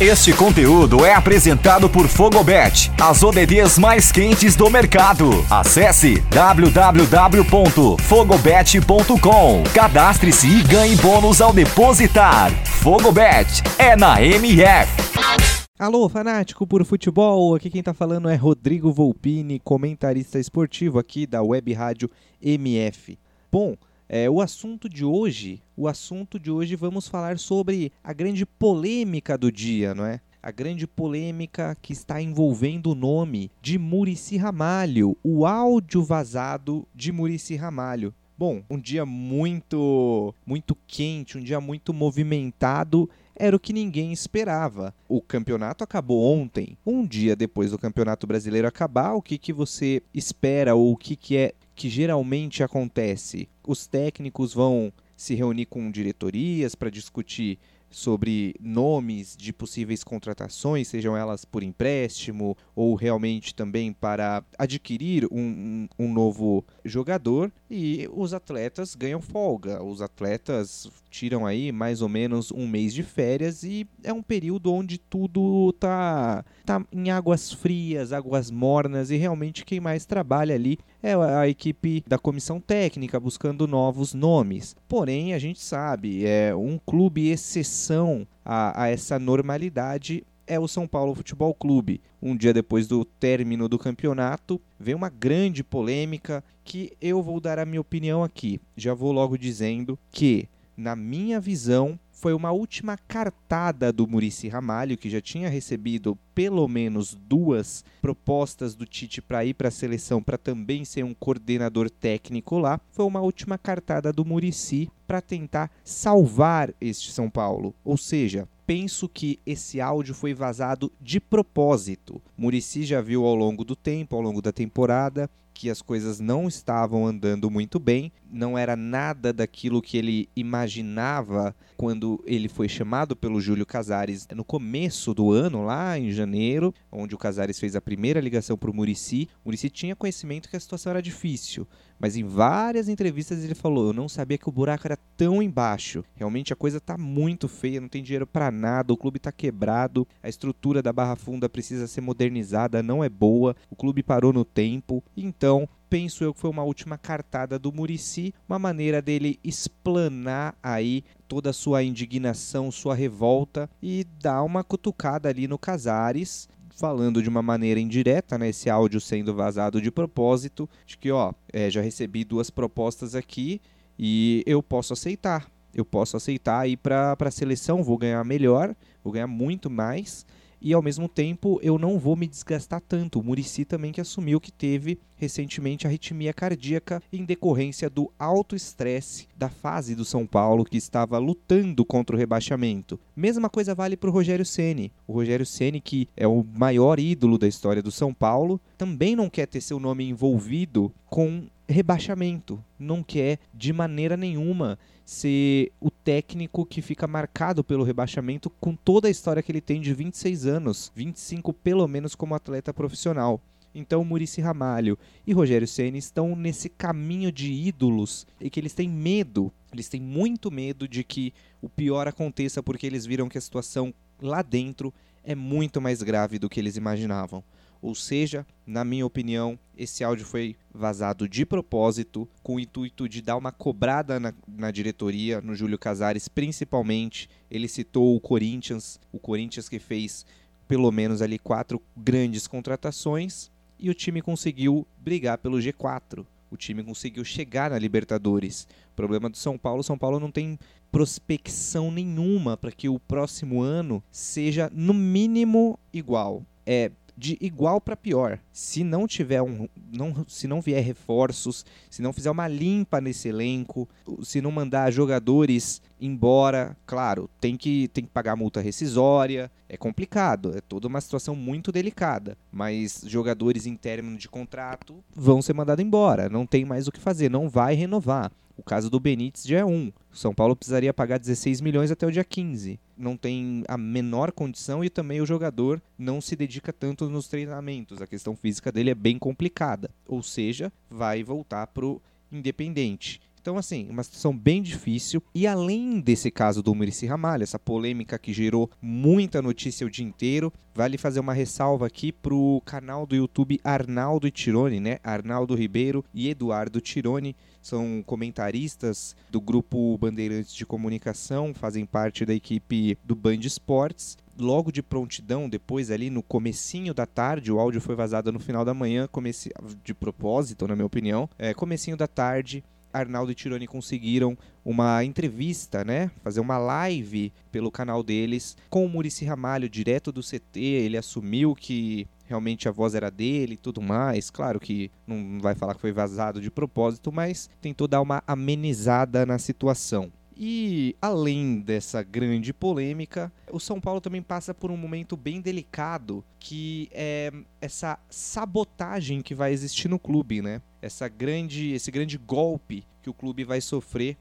Este conteúdo é apresentado por Fogobet, as ODDs mais quentes do mercado. Acesse www.fogobet.com. Cadastre-se e ganhe bônus ao depositar. Fogobet é na MF. Alô, fanático por futebol, aqui quem tá falando é Rodrigo Volpini, comentarista esportivo aqui da Web Rádio MF. Bom, é, o assunto de hoje, o assunto de hoje vamos falar sobre a grande polêmica do dia, não é? A grande polêmica que está envolvendo o nome de Murici Ramalho, o áudio vazado de Murici Ramalho. Bom, um dia muito, muito quente, um dia muito movimentado era o que ninguém esperava. O campeonato acabou ontem. Um dia depois do Campeonato Brasileiro acabar, o que, que você espera ou o que, que é que geralmente acontece? Os técnicos vão se reunir com diretorias para discutir sobre nomes de possíveis contratações, sejam elas por empréstimo ou realmente também para adquirir um, um, novo jogador, e os atletas ganham folga. Os atletas tiram aí mais ou menos um mês de férias e é um período onde tudo tá, tá em águas frias, águas mornas e realmente quem mais trabalha ali é a equipe da comissão técnica buscando novos nomes. Porém, a gente sabe, é um clube exceção a, a essa normalidade é o São Paulo Futebol Clube. Um dia depois do término do campeonato, vem uma grande polêmica que eu vou dar a minha opinião aqui. Já vou logo dizendo que, na minha visão, foi uma última cartada do Murici Ramalho, que já tinha recebido pelo menos duas propostas do Tite para ir para a seleção para também ser um coordenador técnico lá. Foi uma última cartada do Murici para tentar salvar este São Paulo. Ou seja, penso que esse áudio foi vazado de propósito. Murici já viu ao longo do tempo, ao longo da temporada, que as coisas não estavam andando muito bem, não era nada daquilo que ele imaginava quando ele foi chamado pelo Júlio Casares no começo do ano, lá em janeiro, onde o Casares fez a primeira ligação para o Murici. O Murici tinha conhecimento que a situação era difícil, mas em várias entrevistas ele falou: Eu não sabia que o buraco era tão embaixo. Realmente a coisa está muito feia, não tem dinheiro para nada, o clube está quebrado, a estrutura da Barra Funda precisa ser modernizada, não é boa, o clube parou no tempo. Então, penso eu que foi uma última cartada do Murici, uma maneira dele explanar aí toda a sua indignação, sua revolta e dar uma cutucada ali no Casares, falando de uma maneira indireta, né, esse áudio sendo vazado de propósito, de que, ó, é, já recebi duas propostas aqui e eu posso aceitar. Eu posso aceitar ir para a seleção, vou ganhar melhor, vou ganhar muito mais e ao mesmo tempo eu não vou me desgastar tanto. O Murici também que assumiu que teve recentemente arritmia cardíaca em decorrência do alto estresse da fase do São Paulo que estava lutando contra o rebaixamento. Mesma coisa vale para o Rogério Ceni. O Rogério Ceni que é o maior ídolo da história do São Paulo, também não quer ter seu nome envolvido com rebaixamento. Não quer de maneira nenhuma ser o técnico que fica marcado pelo rebaixamento com toda a história que ele tem de 26 anos, 25 pelo menos como atleta profissional. Então, Murici Ramalho e Rogério Ceni estão nesse caminho de ídolos e que eles têm medo, eles têm muito medo de que o pior aconteça porque eles viram que a situação lá dentro é muito mais grave do que eles imaginavam. Ou seja, na minha opinião, esse áudio foi vazado de propósito, com o intuito de dar uma cobrada na, na, diretoria, no Júlio Casares principalmente. Ele citou o Corinthians, o Corinthians que fez pelo menos ali quatro grandes contratações e o time conseguiu brigar pelo G4. O time conseguiu chegar na Libertadores. O problema do São Paulo, São Paulo não tem prospecção nenhuma para que o próximo ano seja no mínimo igual. É de igual para pior. Se não tiver um, não, se não vier reforços, se não fizer uma limpa nesse elenco, se não mandar jogadores embora, claro, tem que tem que pagar multa rescisória, é complicado, é toda uma situação muito delicada, mas jogadores em término de contrato vão ser mandados embora, não tem mais o que fazer, não vai renovar. O caso do Benítez já é um. O São Paulo precisaria pagar 16 milhões até o dia 15. Não tem a menor condição e também o jogador não se dedica tanto nos treinamentos. A questão física dele é bem complicada. Ou seja, vai voltar pro Independente. Então, assim, uma situação bem difícil. E além desse caso do Murici Ramalho, essa polêmica que gerou muita notícia o dia inteiro, vale fazer uma ressalva aqui pro canal do YouTube Arnaldo Tirone, né? Arnaldo Ribeiro e Eduardo Tirone são comentaristas do grupo Bandeirantes de Comunicação, fazem parte da equipe do Band Esportes logo de prontidão, depois ali no comecinho da tarde, o áudio foi vazado no final da manhã, comece... de propósito, na minha opinião, é, comecinho da tarde, Arnaldo e Tironi conseguiram uma entrevista, né? Fazer uma live pelo canal deles com o Murici Ramalho, direto do CT. Ele assumiu que realmente a voz era dele e tudo mais. Claro que não vai falar que foi vazado de propósito, mas tentou dar uma amenizada na situação. E além dessa grande polêmica, o São Paulo também passa por um momento bem delicado, que é essa sabotagem que vai existir no clube, né? Essa grande, esse grande golpe que o clube vai sofrer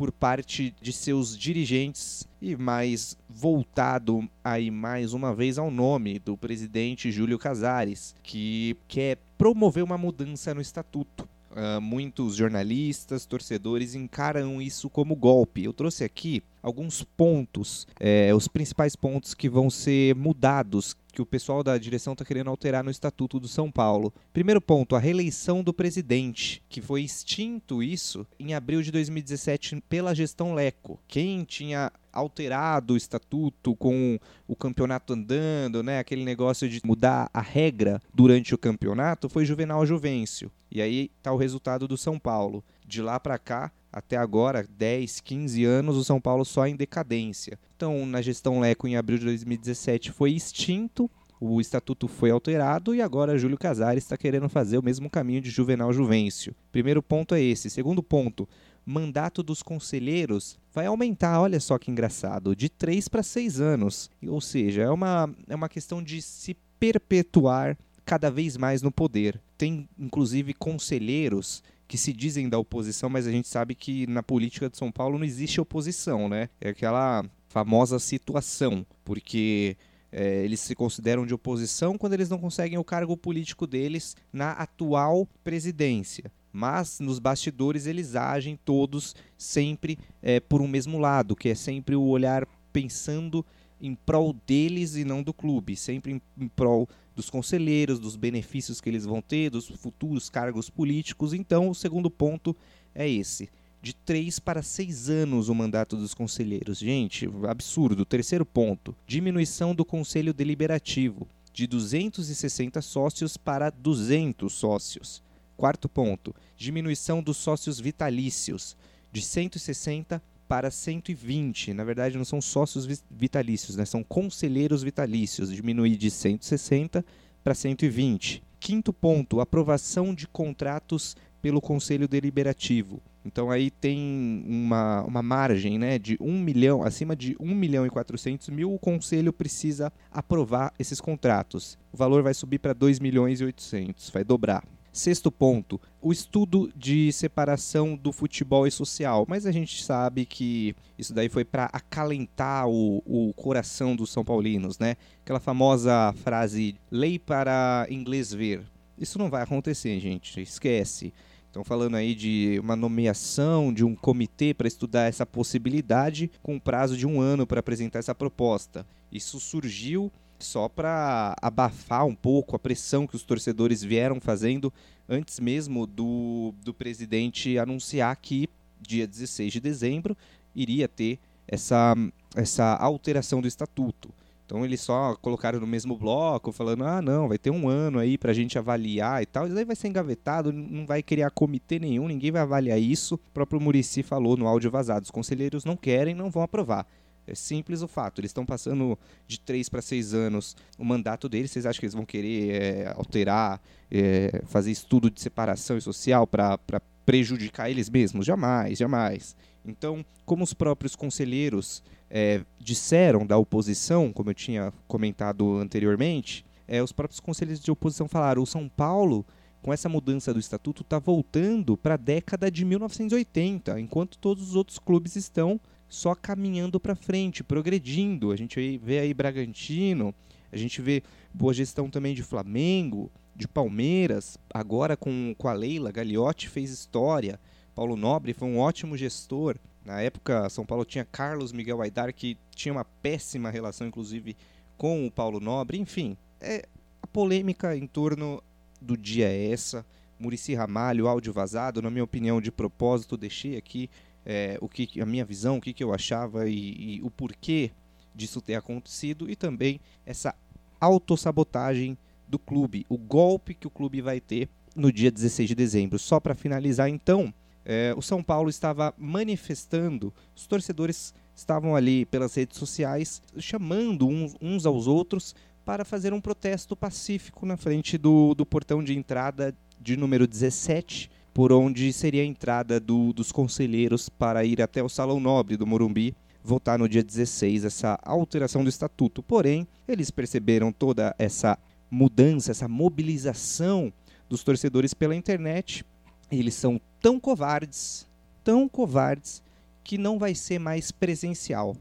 por parte de seus dirigentes e mais voltado aí mais uma vez ao nome do presidente Júlio Casares, que quer promover uma mudança no estatuto. Uh, muitos jornalistas, torcedores encaram isso como golpe. Eu trouxe aqui alguns pontos, é, os principais pontos que vão ser mudados, que o pessoal da direção está querendo alterar no Estatuto do São Paulo. Primeiro ponto, a reeleição do presidente, que foi extinto isso em abril de 2017 pela gestão Leco. Quem tinha alterado o estatuto com o campeonato andando, né, aquele negócio de mudar a regra durante o campeonato, foi Juvenal Juvencio. E aí está o resultado do São Paulo. De lá para cá, até agora, 10, 15 anos, o São Paulo só em decadência. Então, na gestão Leco, em abril de 2017, foi extinto, o estatuto foi alterado e agora Júlio Casares está querendo fazer o mesmo caminho de Juvenal Juvencio. Primeiro ponto é esse. Segundo ponto, mandato dos conselheiros vai aumentar, olha só que engraçado, de 3 para 6 anos. Ou seja, é uma, é uma questão de se perpetuar cada vez mais no poder. Tem inclusive conselheiros que se dizem da oposição, mas a gente sabe que na política de São Paulo não existe oposição, né? É aquela famosa situação, porque é, eles se consideram de oposição quando eles não conseguem o cargo político deles na atual presidência. Mas nos bastidores eles agem todos sempre é, por um mesmo lado, que é sempre o olhar pensando em prol deles e não do clube, sempre em, em prol dos conselheiros, dos benefícios que eles vão ter, dos futuros cargos políticos. Então, o segundo ponto é esse. De três para seis anos o mandato dos conselheiros. Gente, absurdo. Terceiro ponto: diminuição do conselho deliberativo, de 260 sócios para 200 sócios. Quarto ponto: diminuição dos sócios vitalícios, de 160 para 120. Na verdade, não são sócios vitalícios, né? são conselheiros vitalícios. Diminuir de 160 para 120. Quinto ponto, aprovação de contratos pelo Conselho Deliberativo. Então aí tem uma, uma margem né, de 1 milhão, acima de 1 milhão e 400 mil, o Conselho precisa aprovar esses contratos. O valor vai subir para 2 milhões e 800, vai dobrar. Sexto ponto, o estudo de separação do futebol e social. Mas a gente sabe que isso daí foi para acalentar o, o coração dos São Paulinos, né? Aquela famosa frase, lei para inglês ver. Isso não vai acontecer, gente, esquece. Estão falando aí de uma nomeação de um comitê para estudar essa possibilidade com prazo de um ano para apresentar essa proposta. Isso surgiu só para abafar um pouco a pressão que os torcedores vieram fazendo antes mesmo do, do presidente anunciar que dia 16 de dezembro iria ter essa, essa alteração do estatuto. Então eles só colocaram no mesmo bloco, falando: ah, não, vai ter um ano aí para a gente avaliar e tal. Isso aí vai ser engavetado, não vai criar comitê nenhum, ninguém vai avaliar isso. O próprio Murici falou no áudio vazado: os conselheiros não querem, não vão aprovar. É simples o fato. Eles estão passando de 3 para 6 anos o mandato deles. Vocês acham que eles vão querer é, alterar, é, fazer estudo de separação e social para prejudicar eles mesmos? Jamais, jamais. Então, como os próprios conselheiros é, disseram da oposição, como eu tinha comentado anteriormente, os próprios conselheiros de oposição falaram: o São Paulo com essa mudança do estatuto, está voltando para a década de 1980, enquanto todos os outros clubes estão só caminhando para frente, progredindo. A gente vê aí Bragantino, a gente vê boa gestão também de Flamengo, de Palmeiras, agora com, com a Leila Gagliotti fez história. Paulo Nobre foi um ótimo gestor. Na época, São Paulo tinha Carlos Miguel Aidar, que tinha uma péssima relação, inclusive, com o Paulo Nobre. Enfim, é, a polêmica em torno do dia é essa. Murici Ramalho, áudio vazado, na minha opinião, de propósito, deixei aqui é, o que a minha visão, o que, que eu achava e, e o porquê disso ter acontecido e também essa autossabotagem do clube, o golpe que o clube vai ter no dia 16 de dezembro. Só para finalizar, então, é, o São Paulo estava manifestando, os torcedores estavam ali pelas redes sociais chamando uns, uns aos outros para fazer um protesto pacífico na frente do, do portão de entrada de número 17, por onde seria a entrada do, dos conselheiros para ir até o Salão Nobre do Morumbi votar no dia 16 essa alteração do estatuto. Porém, eles perceberam toda essa mudança, essa mobilização dos torcedores pela internet. Eles são tão covardes, tão covardes, que não vai ser mais presencial.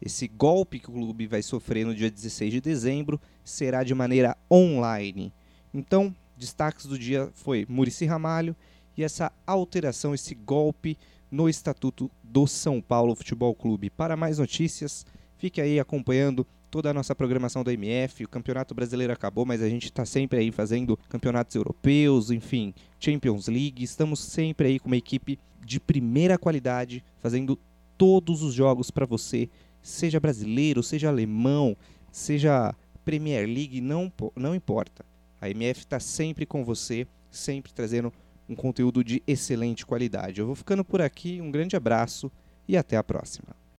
Esse golpe que o clube vai sofrer no dia 16 de dezembro será de maneira online. Então, destaques do dia foi Murici Ramalho e essa alteração, esse golpe no Estatuto do São Paulo Futebol Clube. Para mais notícias, fique aí acompanhando toda a nossa programação da MF. O Campeonato Brasileiro acabou, mas a gente está sempre aí fazendo campeonatos europeus, enfim, Champions League. Estamos sempre aí com uma equipe de primeira qualidade, fazendo todos os jogos para você, seja brasileiro, seja alemão, seja Premier League, não, não importa. A MF está sempre com você, sempre trazendo um conteúdo de excelente qualidade. Eu vou ficando por aqui, um grande abraço e até a próxima.